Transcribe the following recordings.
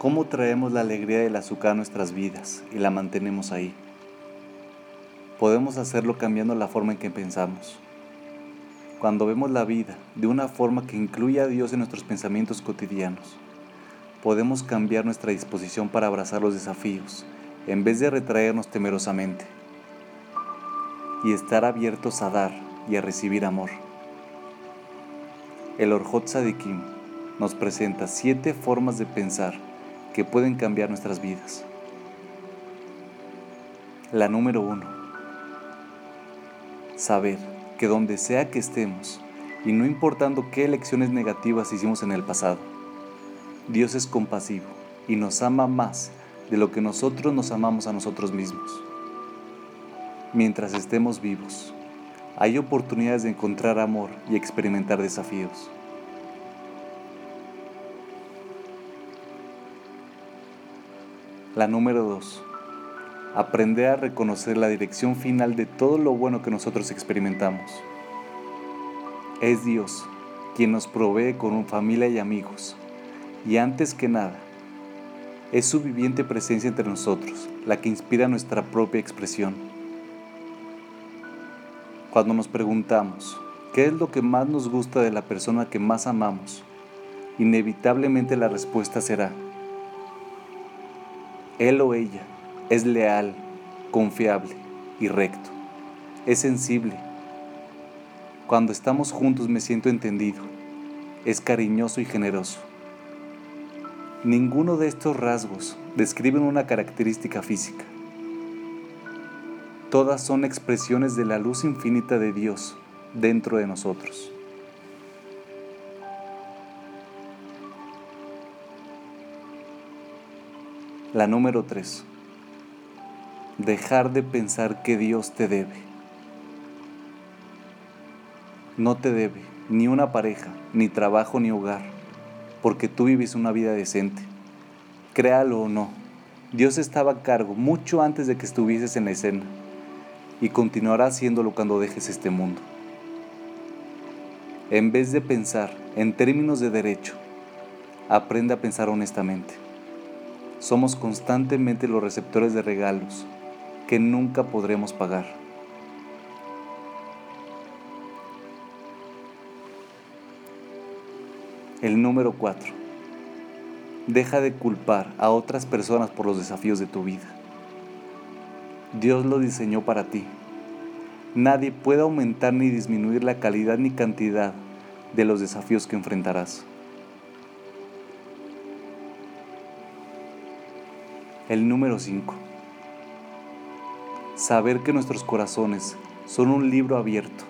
¿Cómo traemos la alegría del azúcar a nuestras vidas y la mantenemos ahí? Podemos hacerlo cambiando la forma en que pensamos. Cuando vemos la vida de una forma que incluye a Dios en nuestros pensamientos cotidianos, podemos cambiar nuestra disposición para abrazar los desafíos en vez de retraernos temerosamente y estar abiertos a dar y a recibir amor. El Orjot Sadikim nos presenta siete formas de pensar que pueden cambiar nuestras vidas. La número uno. Saber que donde sea que estemos, y no importando qué elecciones negativas hicimos en el pasado, Dios es compasivo y nos ama más de lo que nosotros nos amamos a nosotros mismos. Mientras estemos vivos, hay oportunidades de encontrar amor y experimentar desafíos. La número 2. Aprender a reconocer la dirección final de todo lo bueno que nosotros experimentamos. Es Dios quien nos provee con familia y amigos. Y antes que nada, es su viviente presencia entre nosotros la que inspira nuestra propia expresión. Cuando nos preguntamos, ¿qué es lo que más nos gusta de la persona que más amamos? Inevitablemente la respuesta será, él o ella es leal, confiable y recto. Es sensible. Cuando estamos juntos me siento entendido. Es cariñoso y generoso. Ninguno de estos rasgos describen una característica física. Todas son expresiones de la luz infinita de Dios dentro de nosotros. La número 3. Dejar de pensar que Dios te debe. No te debe ni una pareja, ni trabajo, ni hogar porque tú vives una vida decente. Créalo o no, Dios estaba a cargo mucho antes de que estuvieses en la escena y continuará haciéndolo cuando dejes este mundo. En vez de pensar en términos de derecho, aprende a pensar honestamente. Somos constantemente los receptores de regalos que nunca podremos pagar. El número 4. Deja de culpar a otras personas por los desafíos de tu vida. Dios lo diseñó para ti. Nadie puede aumentar ni disminuir la calidad ni cantidad de los desafíos que enfrentarás. El número 5. Saber que nuestros corazones son un libro abierto.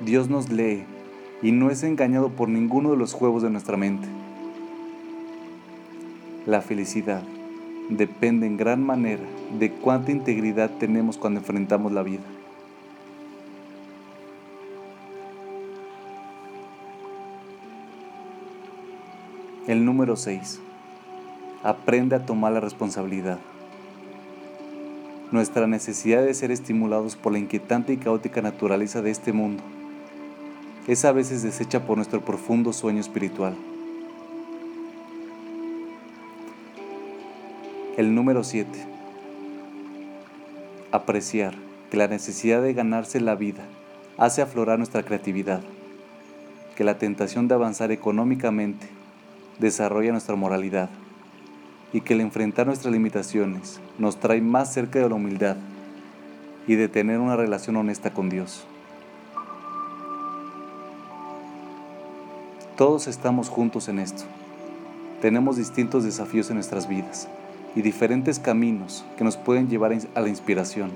Dios nos lee y no es engañado por ninguno de los juegos de nuestra mente. La felicidad depende en gran manera de cuánta integridad tenemos cuando enfrentamos la vida. El número 6. Aprende a tomar la responsabilidad. Nuestra necesidad de ser estimulados por la inquietante y caótica naturaleza de este mundo es a veces deshecha por nuestro profundo sueño espiritual. El número 7. Apreciar que la necesidad de ganarse la vida hace aflorar nuestra creatividad, que la tentación de avanzar económicamente desarrolla nuestra moralidad y que el enfrentar nuestras limitaciones nos trae más cerca de la humildad y de tener una relación honesta con Dios. Todos estamos juntos en esto. Tenemos distintos desafíos en nuestras vidas y diferentes caminos que nos pueden llevar a la inspiración,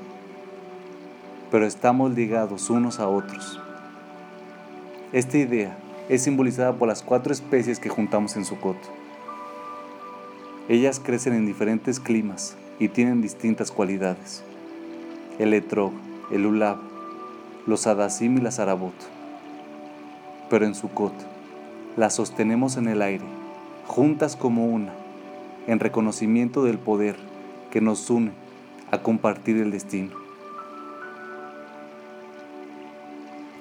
pero estamos ligados unos a otros. Esta idea es simbolizada por las cuatro especies que juntamos en Sukkot. Ellas crecen en diferentes climas y tienen distintas cualidades. El etrog, el ulab, los adasim y las arabot. Pero en Sukkot, las sostenemos en el aire, juntas como una, en reconocimiento del poder que nos une a compartir el destino.